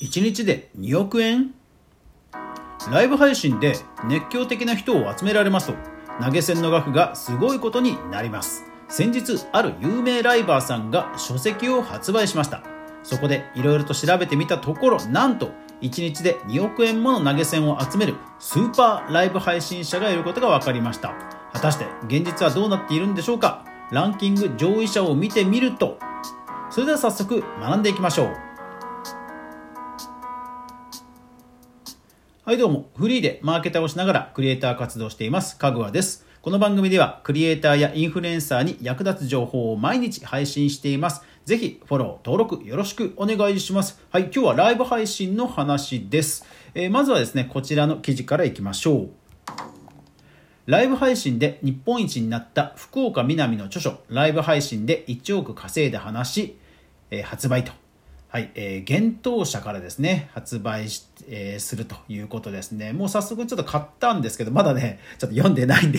1日で2億円？ライブ配信で熱狂的な人を集められますと投げ銭の額がすごいことになります。先日ある有名ライバーさんが書籍を発売しました。そこでいろいろと調べてみたところなんと1日で2億円もの投げ銭を集めるスーパーライブ配信者がいることが分かりました。果たして現実はどうなっているんでしょうか？ランキング上位者を見てみると。それでは早速学んでいきましょう。はいどうもフリーでマーケターをしながらクリエイター活動していますかぐわですこの番組ではクリエイターやインフルエンサーに役立つ情報を毎日配信していますぜひフォロー、登録よろしくお願いします。はい、今日はライブ配信の話です。えー、まずはですね、こちらの記事からいきましょう。ライブ配信で日本一になった福岡みなみの著書、ライブ配信で1億稼いだ話、えー、発売と。はい、えー、幻冬社からですね、発売し、えー、するということですね。もう早速ちょっと買ったんですけど、まだね、ちょっと読んでないんで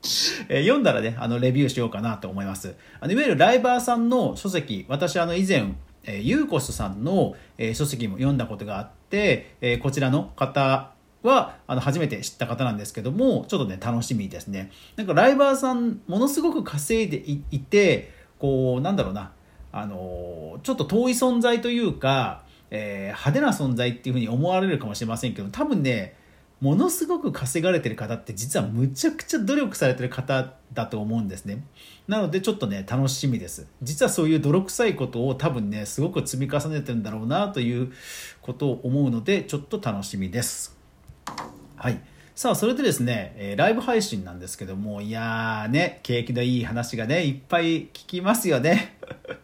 えー、読んだらね、あの、レビューしようかなと思います。あのいわゆるライバーさんの書籍、私、あの、以前、えー、ユーコスさんの、えー、書籍も読んだことがあって、えー、こちらの方は、あの、初めて知った方なんですけども、ちょっとね、楽しみですね。なんか、ライバーさん、ものすごく稼いでいて、こう、なんだろうな、あのちょっと遠い存在というか、えー、派手な存在っていうふうに思われるかもしれませんけど、多分ね、ものすごく稼がれてる方って実はむちゃくちゃ努力されてる方だと思うんですね。なのでちょっとね、楽しみです。実はそういう泥臭いことを多分ね、すごく積み重ねてるんだろうなということを思うので、ちょっと楽しみです。はい。さあ、それでですね、え、ライブ配信なんですけども、いやーね、景気のいい話がね、いっぱい聞きますよね。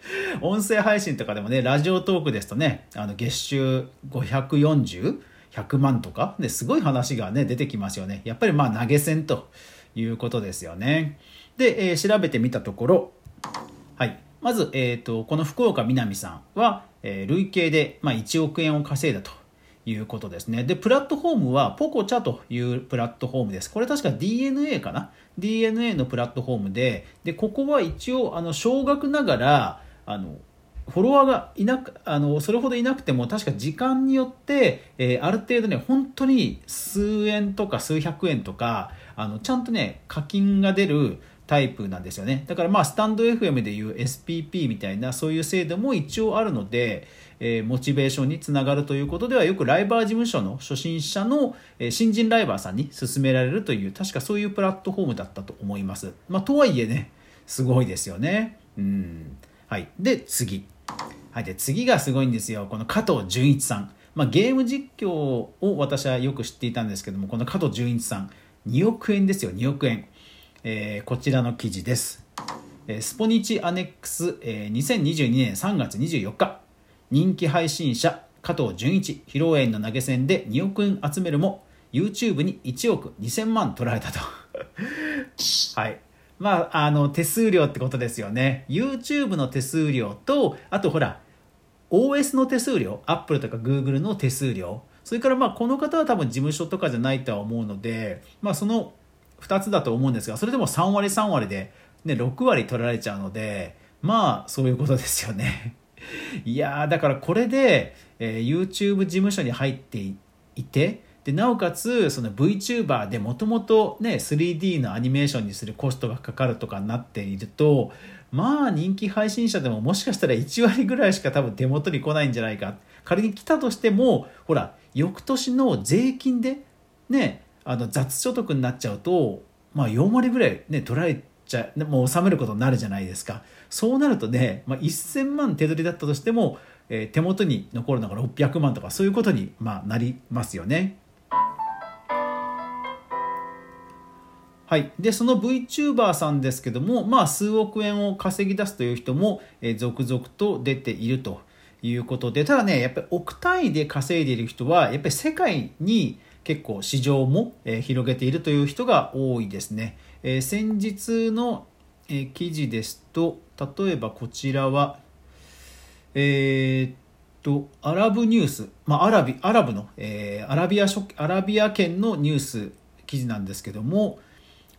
音声配信とかでもね、ラジオトークですとね、あの月収540 100万とかですごい話がね出てきますよねやっぱりまあ投げ銭ということですよねで、えー、調べてみたところはいまず、えーと、この福岡みなみさんは、えー、累計で、まあ、1億円を稼いだということですね。で、プラットフォームはポコチャというプラットフォームです。これ確か DNA かな ?DNA のプラットフォームで、で、ここは一応、あの、少額ながら、あの、フォロワーがいなくあのそれほどいなくても確か時間によって、えー、ある程度ね本当に数円とか数百円とかあのちゃんとね課金が出るタイプなんですよね。だからまあスタンド FM でいう SPP みたいなそういう制度も一応あるので、えー、モチベーションにつながるということではよくライバー事務所の初心者の、えー、新人ライバーさんに勧められるという確かそういうプラットフォームだったと思います、まあ、とはいえねすごいですよね。うん。はい。で次。はい、で次がすごいんですよ。この加藤純一さん、まあ、ゲーム実況を私はよく知っていたんですけどもこの加藤純一さん2億円ですよ。2億円、えー、こちらの記事です、えー、スポニチアネックス、えー、2022年3月24日。人気配信者加藤純一披露宴の投げ銭で2億円集めるも YouTube に1億2000万取られたと。はいまあ、あの、手数料ってことですよね。YouTube の手数料と、あとほら、OS の手数料、Apple とか Google の手数料、それからまあ、この方は多分事務所とかじゃないとは思うので、まあ、その2つだと思うんですが、それでも3割3割で、ね、6割取られちゃうので、まあ、そういうことですよね。いやー、だからこれで、えー、YouTube 事務所に入っていて、でなおかつその VTuber でもともとね 3D のアニメーションにするコストがかかるとかになっているとまあ人気配信者でももしかしたら1割ぐらいしか多分手元に来ないんじゃないか仮に来たとしてもほら翌年の税金でねあの雑所得になっちゃうとまあ4割ぐらいね取られちゃもう納めることになるじゃないですかそうなるとね、まあ、1000万手取りだったとしても、え、手元に残るのが600万とかそういうことに、ま、なりますよね。はい、でその VTuber さんですけども、まあ、数億円を稼ぎ出すという人も、え、続々と出ているということでただねやっぱり億単位で稼いでいる人はやっぱり世界に結構市場も、え、広げているという人が多いですね、え、先日の、え、記事ですと例えばこちらはえー、っとアラブニュース、まあ、アラビアラブの、えー、アラビアアラビア圏のニュース記事なんですけども、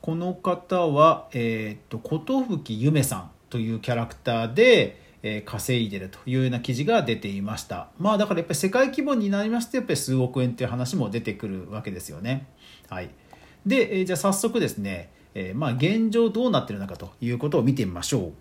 この方は、えー、っと、琴吹ゆめさんというキャラクターで、えー、稼いでるというような記事が出ていました。まあだからやっぱり世界規模になりますとやっぱり数億円っていう話も出てくるわけですよね。はい。で、えー、じゃあ早速ですね、えー、まあ現状どうなってるのかということを見てみましょう。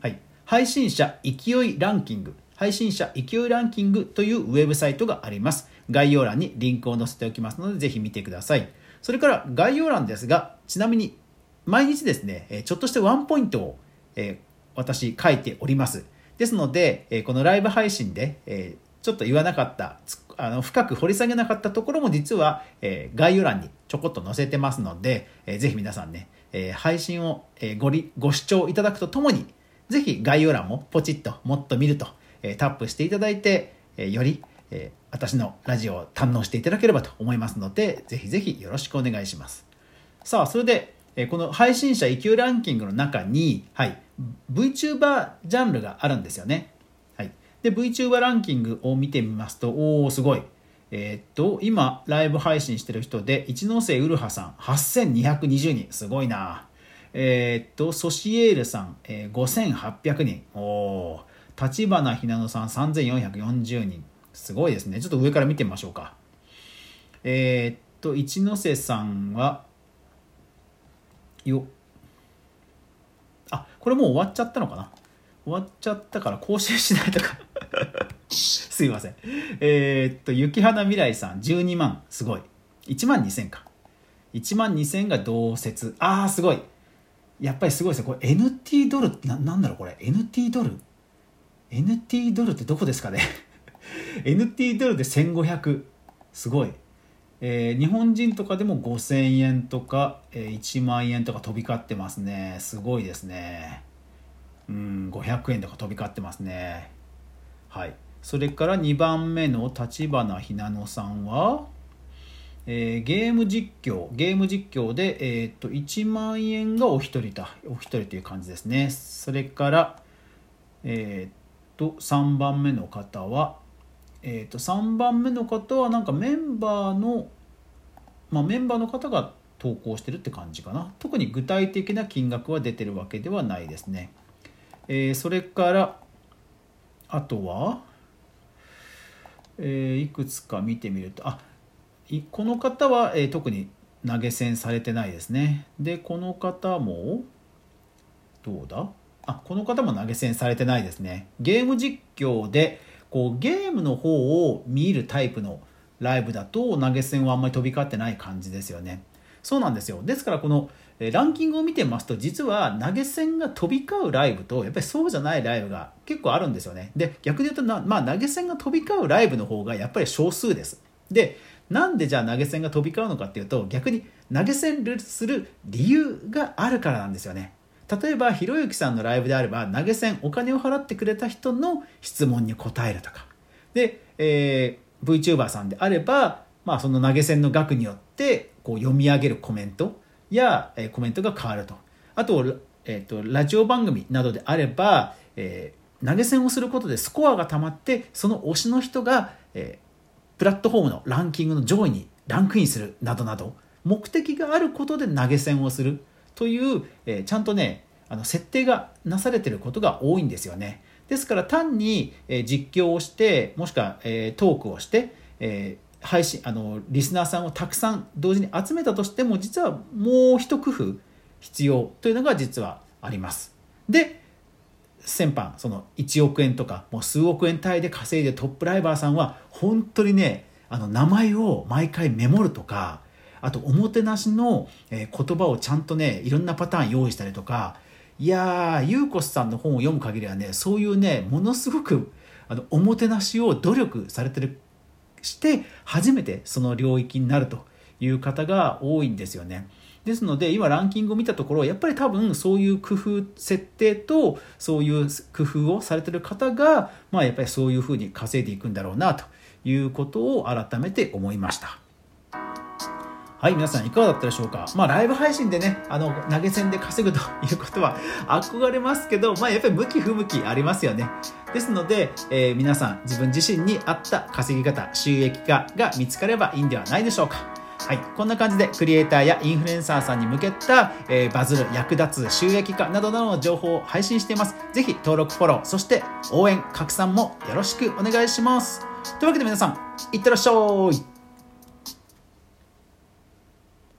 はい。配信者勢いランキング。配信者勢いランキングというウェブサイトがあります。概要欄にリンクを載せておきますのでぜひ見てください。それから概要欄ですがちなみに毎日ですねちょっとしたワンポイントを、え私書いております。ですので、えこのライブ配信で、えちょっと言わなかった、あの深く掘り下げなかったところも実は、え概要欄にちょこっと載せてますので、えぜひ皆さんね、え配信を、えごりご視聴いただくとともに、ぜひ概要欄もポチッともっと見ると、えタップしていただいて、えより、え私のラジオを堪能していただければと思いますので、ぜひぜひよろしくお願いします。さあ、それで、えこの配信者勢いランキングの中に、はい、VTuber ジャンルがあるんですよね。はい、で VTuber ランキングを見てみますとおおすごい。えー、っと今ライブ配信してる人で一ノ瀬うるはさん8220人。すごいな。えー、っとソシエールさん、えー、5800人。おお立花ひなのさん3440人。すごいですね。ちょっと上から見てみましょうか。えー、っと一ノ瀬さんはよ。あこれもう終わっちゃったのかな？終わっちゃったから更新しないとか。すいません。えー、っと雪花未来さん12万。すごい。1万2000か。1万2000が同説。ああすごい。やっぱりすごいですね。これ NT ドルってなんだろうこれ。NT ドル？NT ドルってどこですかね？NT ドルで1500すごい。えー、日本人とかでも5000円とか、えー、1万円とか飛び交ってますね。すごいですね。うん500円とか飛び交ってますね。はい。それから2番目の立花ひなのさんは、えー、ゲーム実況ゲーム実況で、えー、っと1万円がお一人だお一人という感じですね。それからえー、っと3番目の方はえー、と3番目の方はなんかメンバーの、まあ、メンバーの方が投稿してるって感じかな。特に具体的な金額は出てるわけではないですね、えー、それからあとは、えー、いくつか見てみるとあこの方は、えー、特に投げ銭されてないですね。でこの方もどうだ？あこの方も投げ銭されてないですね。ゲーム実況でこうゲームの方を見るタイプのライブだと投げ銭はあんまり飛び交ってない感じですよね。そうなんですよ。ですからこのランキングを見てますと実は投げ銭が飛び交うライブとやっぱりそうじゃないライブが結構あるんですよね。で逆に言うとな、まあ、投げ銭が飛び交うライブの方がやっぱり少数です。でなんでじゃあ投げ銭が飛び交うのかっていうと逆に投げ銭する理由があるからなんですよね。例えばひろゆきさんのライブであれば投げ銭お金を払ってくれた人の質問に答えるとか。で、えー、VTuber さんであれば、まあ、その投げ銭の額によってこう読み上げるコメントや、えー、コメントが変わると。あと,、えーと、ラジオ番組などであれば、えー、投げ銭をすることでスコアがたまってその推しの人が、えー、プラットフォームのランキングの上位にランクインするなどなど目的があることで投げ銭をする。という、えー、ちゃんとねあの設定がなされてることが多いんですよね。ですから単に、えー、実況をしてもしくは、えー、トークをして、え、配信あのリスナーさんをたくさん同時に集めたとしても実はもう一工夫必要というのが実はあります。で先般その1億円とかもう数億円単位で稼いでトップライバーさんは本当にねあの名前を毎回メモるとかあとおもてなしの言葉をちゃんとねいろんなパターン用意したりとかいやーゆうこさんの本を読む限りはねそういうねものすごくあのおもてなしを努力されてるして初めてその領域になるという方が多いんですよね。ですので今ランキングを見たところやっぱり多分そういう工夫設定とそういう工夫をされてる方がまあやっぱりそういうふうに稼いでいくんだろうなということを改めて思いました。はい、皆さんいかがだったでしょうか？まあ、ライブ配信でね、あの、投げ銭で稼ぐと いうことは憧れますけど、まあ、やっぱり向き不向きありますよね。ですので、えー、皆さん自分自身に合った稼ぎ方、収益化が見つかればいいんではないでしょうか。はい、こんな感じでクリエイターやインフルエンサーさんに向けた、えー、バズる、役立つ、収益化などなどの情報を配信しています。ぜひ登録、フォロー、そして応援、拡散もよろしくお願いします。というわけで皆さん、いってらっしゃい